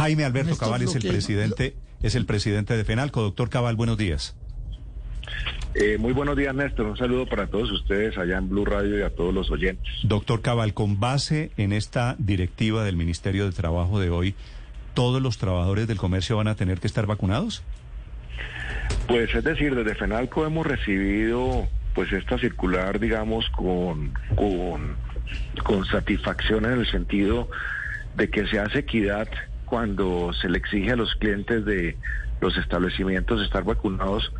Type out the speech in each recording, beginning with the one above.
Jaime Alberto Cabal es el presidente, es el presidente de FENALCO. Doctor Cabal, buenos días. Eh, muy buenos días, Néstor. Un saludo para todos ustedes allá en Blue Radio y a todos los oyentes. Doctor Cabal, con base en esta directiva del Ministerio de Trabajo de hoy, ¿todos los trabajadores del comercio van a tener que estar vacunados? Pues es decir, desde FENALCO hemos recibido pues esta circular, digamos, con, con, con satisfacción en el sentido de que se hace equidad cuando se le exige a los clientes de los establecimientos estar vacunados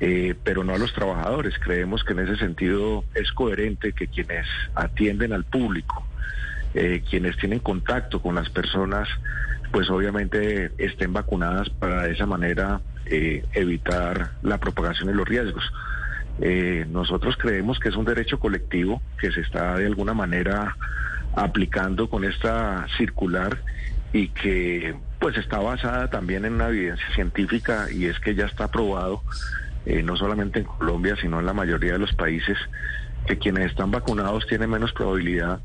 eh, pero no a los trabajadores. Creemos que en ese sentido es coherente que quienes atienden al público, eh, quienes tienen contacto con las personas, pues obviamente estén vacunadas para de esa manera eh, evitar la propagación de los riesgos. nosotros creemos que es un derecho colectivo que se está de alguna manera aplicando con esta circular y que pues está basada también en una evidencia científica y es que ya está probado eh, no solamente en Colombia, sino en la mayoría de los países, que quienes están vacunados tienen menos probabilidad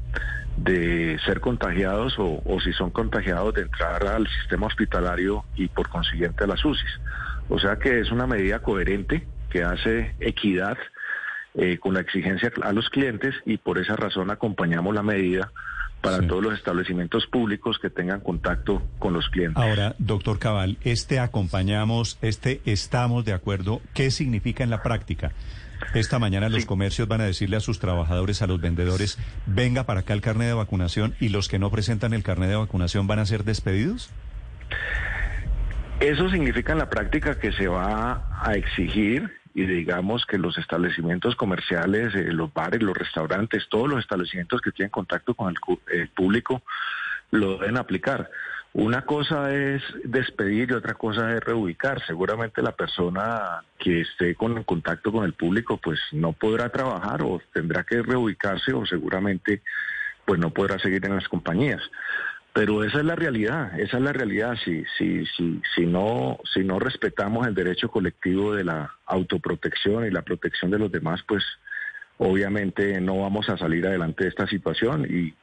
de ser contagiados o, si son contagiados de entrar al sistema hospitalario y por consiguiente a las UCIs. O sea que es una medida coherente que hace equidad eh, con la exigencia a los clientes y por esa razón acompañamos la medida para todos los establecimientos públicos que tengan contacto con los clientes. Ahora, doctor Cabal, este acompañamos, este estamos de acuerdo, ¿qué significa en la práctica? Esta mañana los comercios van a decirle a sus trabajadores, a los vendedores, venga para acá el carnet de vacunación y los que no presentan el carnet de vacunación van a ser despedidos. Eso significa en la práctica que se va a exigir y digamos que los establecimientos comerciales, eh, los bares, los restaurantes, todos los establecimientos que tienen contacto con el, público lo deben aplicar. Una cosa es despedir y otra cosa es reubicar. Seguramente la persona que esté con contacto con el público pues no podrá trabajar o tendrá que reubicarse o seguramente pues no podrá seguir en las compañías. Pero esa es la realidad, esa es la realidad. Si, si, si, si, no, si no respetamos el derecho colectivo de la autoprotección y la protección de los demás, pues obviamente no vamos a salir adelante de esta situación y,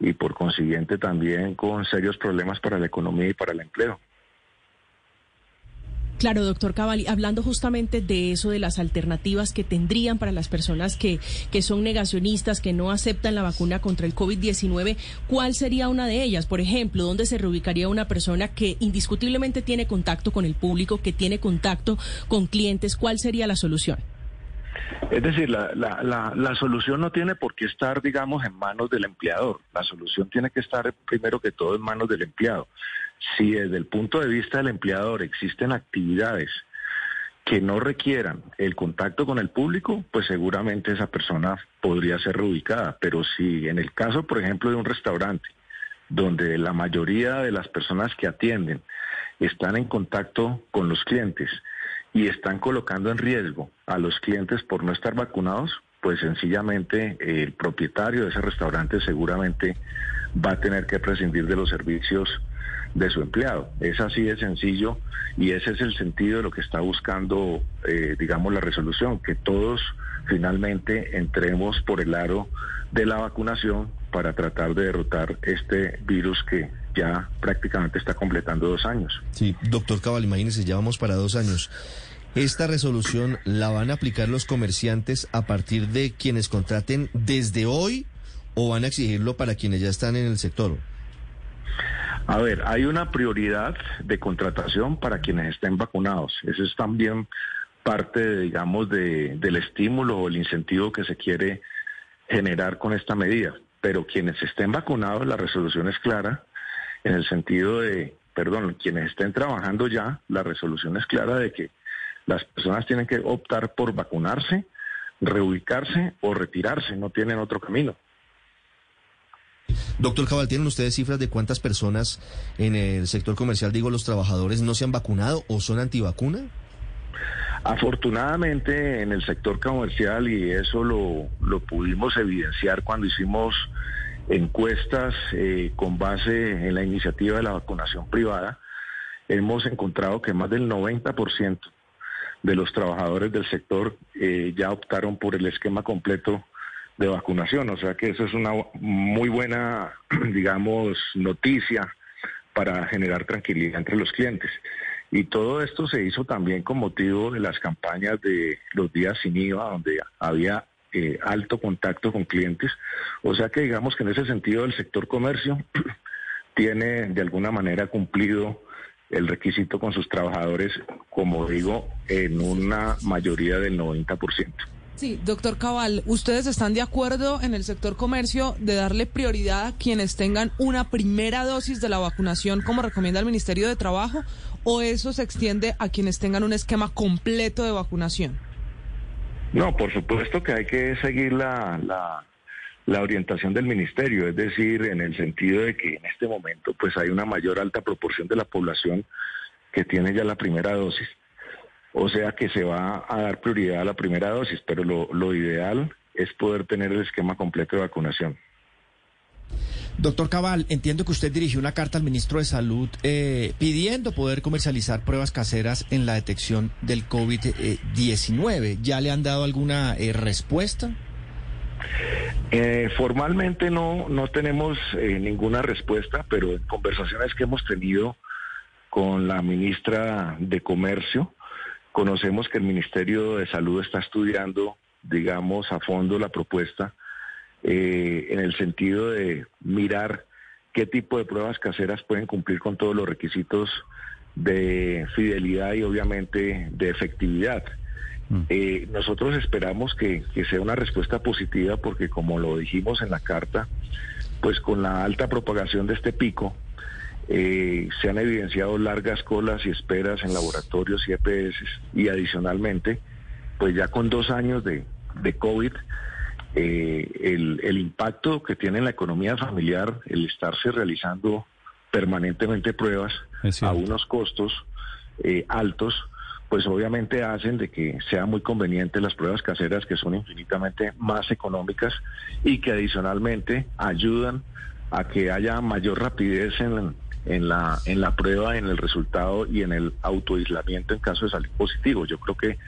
y por consiguiente también con serios problemas para la economía y para el empleo. Claro, doctor Cavalli, hablando justamente de eso, de las alternativas que tendrían para las personas que, que son negacionistas, que no aceptan la vacuna contra el COVID-19, ¿cuál sería una de ellas? Por ejemplo, ¿dónde se reubicaría una persona que indiscutiblemente tiene contacto con el público, que tiene contacto con clientes? ¿Cuál sería la solución? Es decir, la, la, la, la, solución no tiene por qué estar, digamos, en manos del empleador. La solución tiene que estar, primero que todo, en manos del empleado si desde el punto de vista del empleador existen actividades que no requieran el contacto con el público, pues seguramente esa persona podría ser reubicada. Pero si en el caso, por ejemplo, de un restaurante, donde la mayoría de las personas que atienden están en contacto con los clientes y están colocando en riesgo a los clientes por no estar vacunados, pues sencillamente el propietario de ese restaurante seguramente va a tener que prescindir de los servicios de su empleado. Es así de sencillo y ese es el sentido de lo que está buscando, eh, digamos, la resolución, que todos finalmente entremos por el aro de la vacunación para tratar de derrotar este virus que ya prácticamente está completando dos años. Sí, doctor Cabal, imagínese, ya vamos para dos años. ¿Esta resolución la van a aplicar los comerciantes a partir de quienes contraten desde hoy o van a exigirlo para quienes ya están en el sector? A ver, hay una prioridad de contratación para quienes estén vacunados. Eso es también parte, digamos, del estímulo o el incentivo que se quiere generar con esta medida. Pero quienes estén vacunados, la resolución es clara en el sentido de, perdón, quienes estén trabajando ya, la resolución es clara de que las personas tienen que optar por vacunarse, reubicarse o retirarse, no tienen otro camino. Doctor Cabal, ¿tienen ustedes cifras de cuántas personas en el sector comercial, digo, los trabajadores, no se han vacunado o son antivacuna? Afortunadamente en el sector comercial, y eso lo, lo pudimos evidenciar cuando hicimos encuestas eh, con base en la iniciativa de la vacunación privada, hemos encontrado que más del 90% de los trabajadores del sector eh, ya optaron por el esquema completo de vacunación. O sea que eso es una muy buena, digamos, noticia para generar tranquilidad entre los clientes. Y todo esto se hizo también con motivo de las campañas de los días sin IVA, donde había eh, alto contacto con clientes. O sea que digamos que en ese sentido el sector comercio tiene de alguna manera cumplido el requisito con sus trabajadores, como digo, en una mayoría del 90%. Sí, doctor Cabal, ¿ustedes están de acuerdo en el sector comercio de darle prioridad a quienes tengan una primera dosis de la vacunación, como recomienda el Ministerio de Trabajo, o eso se extiende a quienes tengan un esquema completo de vacunación? No, por supuesto que hay que seguir la, la, orientación del ministerio, es decir, en el sentido de que en este momento pues hay una mayor alta proporción de la población que tiene ya la primera dosis, o sea que se va a dar prioridad a la primera dosis, pero lo, lo ideal es poder tener el esquema completo de vacunación. Doctor Cabal, entiendo que usted dirigió una carta al ministro de Salud eh, pidiendo poder comercializar pruebas caseras en la detección del COVID-19. ¿Ya le han dado alguna eh, respuesta? Eh, formalmente no, no tenemos ninguna respuesta, pero en conversaciones que hemos tenido con la ministra de Comercio, conocemos que el Ministerio de Salud está estudiando, digamos, a fondo la propuesta eh, en el sentido de mirar qué tipo de pruebas caseras pueden cumplir con todos los requisitos de fidelidad y obviamente de efectividad. Mm. Eh, nosotros esperamos que, sea una respuesta positiva porque como lo dijimos en la carta, pues con la alta propagación de este pico, eh, se han evidenciado largas colas y esperas en laboratorios y EPS y adicionalmente, pues ya con dos años de, de COVID, eh, el, impacto que tiene en la economía familiar el estarse realizando permanentemente pruebas a unos costos eh, altos, pues obviamente hacen de que sea muy conveniente las pruebas caseras que son infinitamente más económicas y que adicionalmente ayudan a que haya mayor rapidez en, en la en la prueba, en el resultado y en el autoaislamiento en caso de salir positivo. Yo creo que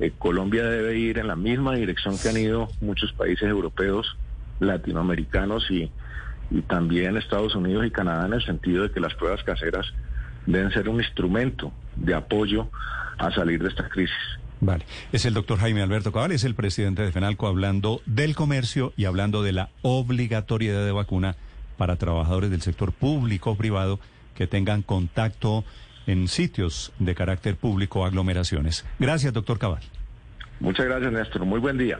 eh, Colombia debe ir en la misma dirección que han ido muchos países europeos, latinoamericanos y, y también Estados Unidos y Canadá en el sentido de que las pruebas caseras deben ser un instrumento de apoyo a salir de esta crisis. Vale, es el doctor Jaime Alberto Cabal, es el presidente de FENALCO hablando del comercio y hablando de la obligatoriedad de vacuna para trabajadores del sector público o privado que tengan contacto en sitios de carácter público o aglomeraciones. Gracias, doctor Cabal. Muchas gracias, Néstor. Muy buen día.